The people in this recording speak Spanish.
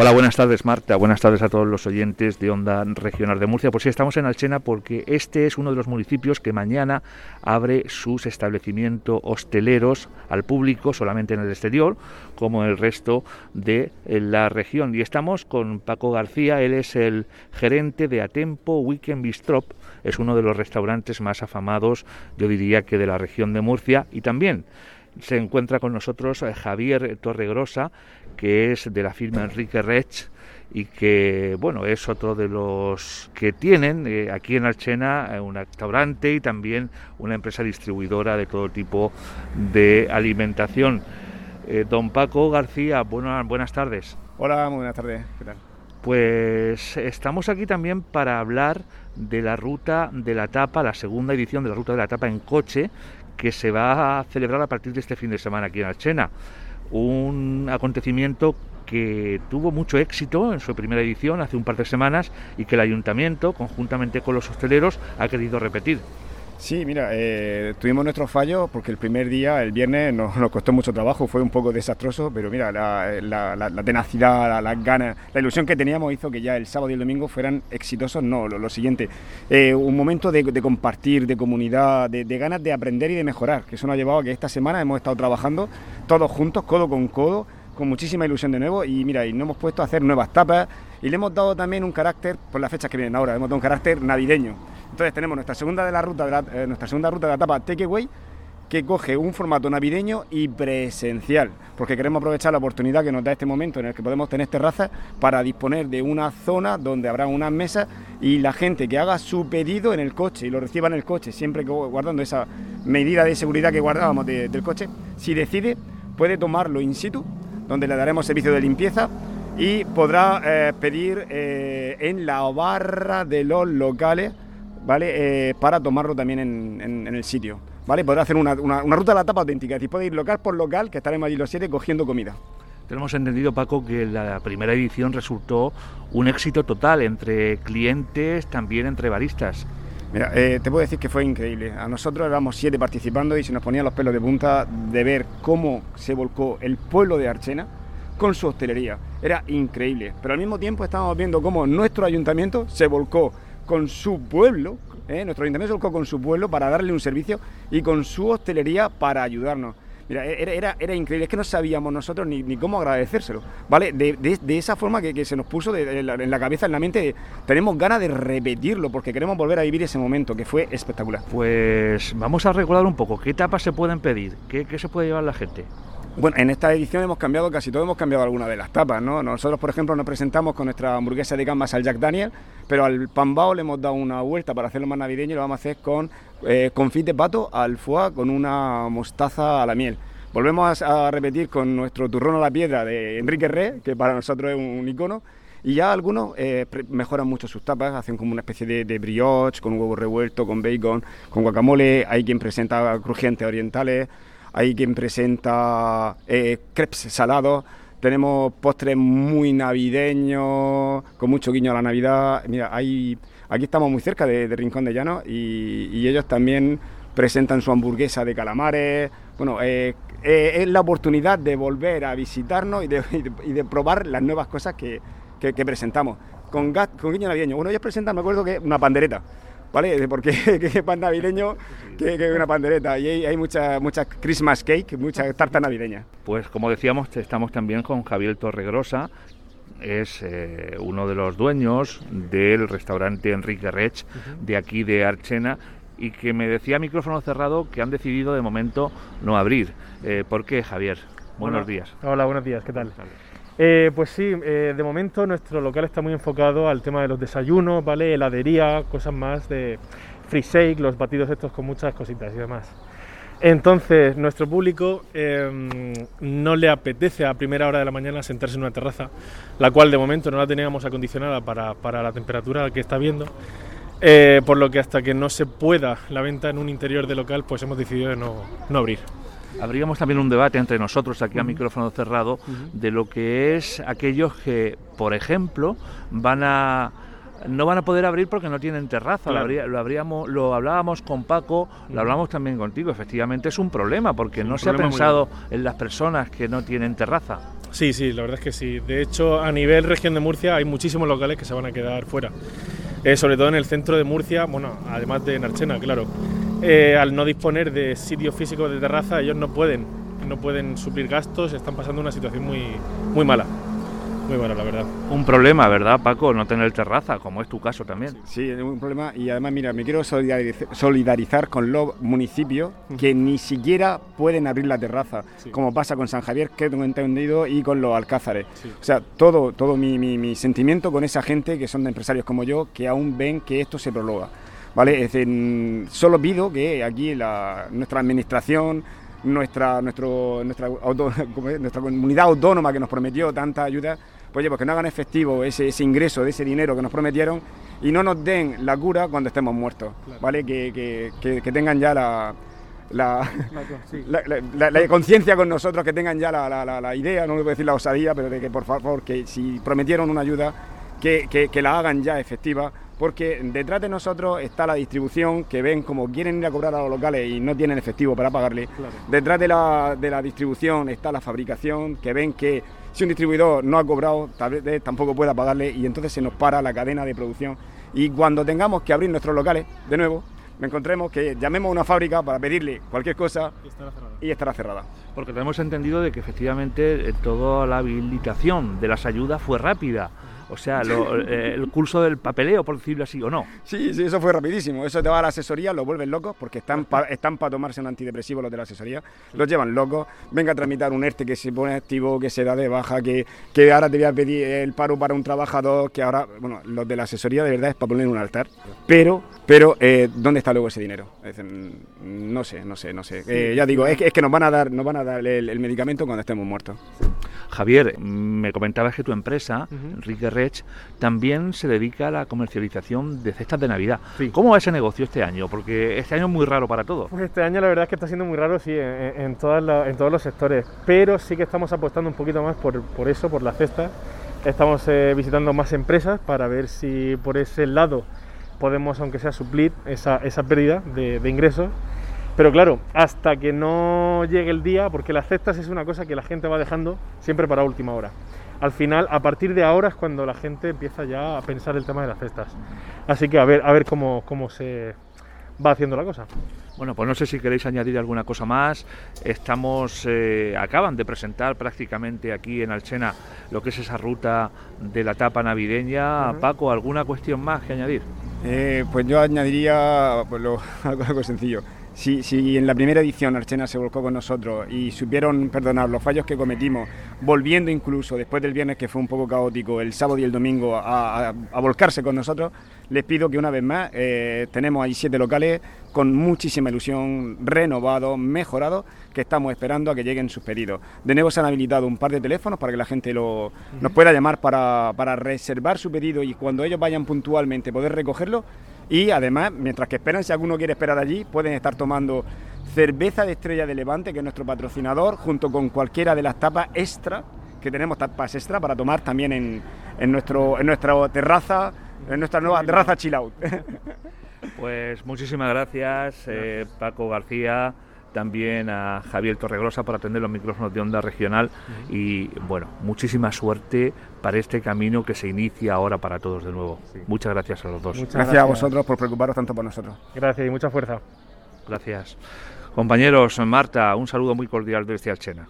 Hola, buenas tardes Marta, buenas tardes a todos los oyentes de Onda Regional de Murcia. Pues sí, estamos en Alchena porque este es uno de los municipios que mañana abre sus establecimientos hosteleros al público, solamente en el exterior, como el resto de la región. Y estamos con Paco García, él es el gerente de Atempo Weekend Bistrop, es uno de los restaurantes más afamados, yo diría que de la región de Murcia, y también se encuentra con nosotros eh, Javier Torregrosa, que es de la firma Enrique Rech y que bueno es otro de los que tienen eh, aquí en Alchena eh, un restaurante y también una empresa distribuidora de todo tipo de alimentación. don Paco García, buenas buenas tardes. Hola, muy buenas tardes. ¿Qué tal? Pues estamos aquí también para hablar de la ruta de la tapa, la segunda edición de la ruta de la tapa en coche, que se va a celebrar a partir de este fin de semana aquí en Alchena. Un acontecimiento que tuvo mucho éxito en su primera edición hace un par de semanas y que el ayuntamiento, conjuntamente con los hosteleros, ha querido repetir. Sí, mira, eh, tuvimos nuestros fallos porque el primer día, el viernes, nos, costó mucho trabajo, fue un poco desastroso, pero mira, la, tenacidad, las ganas, la ilusión que teníamos hizo que ya el sábado y el domingo fueran exitosos. No, lo, siguiente, eh, un momento de, compartir, de comunidad, de, ganas de aprender y de mejorar, que eso nos ha llevado a que esta semana hemos estado trabajando todos juntos, codo con codo, con muchísima ilusión de nuevo y mira, y nos hemos puesto a hacer nuevas tapas y le hemos dado también un carácter, por las fechas que vienen ahora, hemos dado un carácter navideño. Entonces tenemos nuestra segunda de la ruta de la, eh, nuestra segunda ruta de la etapa Takeaway que coge un formato navideño y presencial, porque queremos aprovechar la oportunidad que nos da este momento en el que podemos tener terrazas para disponer de una zona donde habrá unas mesas y la gente que haga su pedido en el coche y lo reciba en el coche, siempre guardando esa medida de seguridad que guardábamos del coche, si decide puede tomarlo in situ, donde le daremos servicio de limpieza y podrá eh, pedir eh, en la barra de los locales ¿vale? Eh, para tomarlo también en, el sitio. ¿vale? Podrá hacer una, ruta de la tapa auténtica, es decir, puede ir local por local, que estaremos allí los siete cogiendo comida. Tenemos entendido, Paco, que la primera edición resultó un éxito total entre clientes, también entre baristas. Mira, eh, te puedo decir que fue increíble. A nosotros éramos siete participando y se nos ponían los pelos de punta de ver cómo se volcó el pueblo de Archena con su hostelería. Era increíble. Pero al mismo tiempo estábamos viendo cómo nuestro ayuntamiento se volcó con su pueblo, ¿eh? nuestro ayuntamiento se volcó con su pueblo para darle un servicio y con su hostelería para ayudarnos. Mira, era, era, increíble, es que no sabíamos nosotros ni, cómo agradecérselo, ¿vale? De, esa forma que, se nos puso en la cabeza, en la mente, tenemos ganas de repetirlo porque queremos volver a vivir ese momento que fue espectacular. Pues vamos a recordar un poco, ¿qué etapas se pueden pedir? ¿Qué, qué se puede llevar la gente? Bueno, en esta edición hemos cambiado casi todo, hemos cambiado alguna de las tapas, ¿no? Nosotros, por ejemplo, nos presentamos con nuestra hamburguesa de gambas al Jack Daniel, pero al pambao le hemos dado una vuelta para hacerlo más navideño y lo vamos a hacer con eh, confit de pato al foie con una mostaza a la miel. Volvemos a, repetir con nuestro turrón a la piedra de Enrique Re, que para nosotros es un, icono, y ya algunos eh, mejoran mucho sus tapas, hacen como una especie de, de, brioche con huevo revuelto, con bacon, con guacamole, hay quien presenta crujientes orientales, hay quien presenta eh, crepes salados, tenemos postres muy navideños, con mucho guiño a la Navidad. Mira, aquí estamos muy cerca de, Rincón de Llano y, ellos también presentan su hamburguesa de calamares. Bueno, eh, eh, es la oportunidad de volver a visitarnos y de, probar las nuevas cosas que, presentamos. Con, con guiño navideño. Bueno, ellos presentan, me acuerdo que una pandereta. ¿Vale? Porque que pan navideño que, una pandereta. Y hay, muchas mucha Christmas cake, mucha tarta navideña. Pues como decíamos, estamos también con Javier Torregrosa, es eh, uno de los dueños del restaurante Enrique Rech de aquí de Archena y que me decía a micrófono cerrado que han decidido de momento no abrir. Eh, ¿Por qué, Javier? Buenos días. Hola, buenos días, ¿qué tal? Eh, pues sí, eh, de momento nuestro local está muy enfocado al tema de los desayunos. Heladería, cosas más de free shake, los batidos estos con muchas cositas y demás. Entonces, nuestro público em, no le apetece a primera hora de la mañana sentarse en una terraza, la cual de momento no la teníamos acondicionada para, la temperatura que está viendo. Eh, por lo que hasta que no se pueda la venta en un interior de local, pues hemos decidido no, no abrir. Habríamos también un debate entre nosotros aquí a micrófono cerrado de lo que es aquellos que, por ejemplo, van a no van a poder abrir porque no tienen terraza. Lo, habríamos, lo hablábamos con Paco, lo hablamos también contigo. Efectivamente es un problema porque no se ha pensado en las personas que no tienen terraza. Sí, sí, la verdad es que sí. De hecho, a nivel región de Murcia hay muchísimos locales que se van a quedar fuera. Eh, sobre todo en el centro de Murcia, bueno, además de Narchena, claro. Eh, al no disponer de sitios físicos de terraza, ellos no pueden, no pueden suplir gastos, están pasando una situación muy, muy mala. Muy buena, la verdad. Un problema, ¿verdad, Paco? No tener terraza, como es tu caso también. Sí, es un problema. Y además, mira, me quiero solidarizar con los municipios que ni siquiera pueden abrir la terraza, como pasa con San Javier, que tengo entendido, y con los Alcázares. O sea, todo, todo mi, mi, sentimiento con esa gente que son de empresarios como yo, que aún ven que esto se prolonga. ¿Vale? Es decir, solo pido que aquí la, nuestra administración, nuestra, nuestro, nuestra, nuestra comunidad autónoma que nos prometió tanta ayuda, pues oye, pues que no hagan efectivo ese, ingreso de ese dinero que nos prometieron y no nos den la cura cuando estemos muertos, ¿vale? Que, tengan ya la, la, conciencia con nosotros, que tengan ya la, idea, no le voy a decir la osadía, pero de que por favor, que si prometieron una ayuda, que, la hagan ya efectiva, porque detrás de nosotros está la distribución, que ven como quieren ir a cobrar a los locales y no tienen efectivo para pagarle. Detrás de la, de la distribución está la fabricación, que ven que si un distribuidor no ha cobrado, tal vez tampoco pueda pagarle y entonces se nos para la cadena de producción. Y cuando tengamos que abrir nuestros locales de nuevo, me encontremos que llamemos a una fábrica para pedirle cualquier cosa y estará cerrada. Porque tenemos entendido de que efectivamente eh, toda la habilitación de las ayudas fue rápida. O sea, eh, el curso del papeleo, por decirlo así, o no. Sí, sí, eso fue rapidísimo. Eso te va a la asesoría, lo vuelven locos porque están para están para tomarse un antidepresivo los de la asesoría. Los llevan locos. Venga a tramitar un ERTE que se pone activo, que se da de baja, que, que ahora te voy a pedir el paro para un trabajador, que ahora, bueno, los de la asesoría de verdad es para poner un altar. Pero, pero, eh, ¿dónde está luego ese dinero? no sé, no sé, no sé. Eh, ya digo, es que, es que nos van a dar, nos van a dar el, medicamento cuando estemos muertos. Javier, me comentabas que tu empresa, Enrique Rech, también se dedica a la comercialización de cestas de Navidad. ¿Cómo va ese negocio este año? Porque este año es muy raro para todos. Pues este año la verdad es que está siendo muy raro, sí, en, todas en todos los sectores, pero sí que estamos apostando un poquito más por, por eso, por la cesta. Estamos eh, visitando más empresas para ver si por ese lado podemos, aunque sea, suplir esa, esa pérdida de, de ingresos pero claro, hasta que no llegue el día, porque las cestas es una cosa que la gente va dejando siempre para última hora. Al final, a partir de ahora es cuando la gente empieza ya a pensar el tema de las cestas. Así que a ver, a ver cómo, cómo se va haciendo la cosa. Bueno, pues no sé si queréis añadir alguna cosa más. Estamos, eh, acaban de presentar prácticamente aquí en Alchena lo que es esa ruta de la etapa navideña. Paco, ¿alguna cuestión más que añadir? Eh, pues yo añadiría pues, algo sencillo si, en la primera edición Archena se volcó con nosotros y supieron perdonar los fallos que cometimos, volviendo incluso después del viernes que fue un poco caótico, el sábado y el domingo a, volcarse con nosotros, les pido que una vez más eh, tenemos ahí siete locales con muchísima ilusión, renovados, mejorados, que estamos esperando a que lleguen sus pedidos. De nuevo se han habilitado un par de teléfonos para que la gente lo, nos pueda llamar para, para reservar su pedido y cuando ellos vayan puntualmente poder recogerlo y además, mientras que esperan, si alguno quiere esperar allí, pueden estar tomando cerveza de Estrella de Levante, que es nuestro patrocinador, junto con cualquiera de las tapas extra, que tenemos tapas extra para tomar también en, en, nuestro, en nuestra terraza, en nuestra nueva terraza chill out. Pues muchísimas gracias, eh, Paco García también a Javier Torregrosa por atender los micrófonos de onda regional y bueno, muchísima suerte para este camino que se inicia ahora para todos de nuevo. Muchas gracias a los dos. gracias, a vosotros por preocuparos tanto por nosotros. Gracias y mucha fuerza. Gracias. Compañeros, Marta, un saludo muy cordial desde Alchena.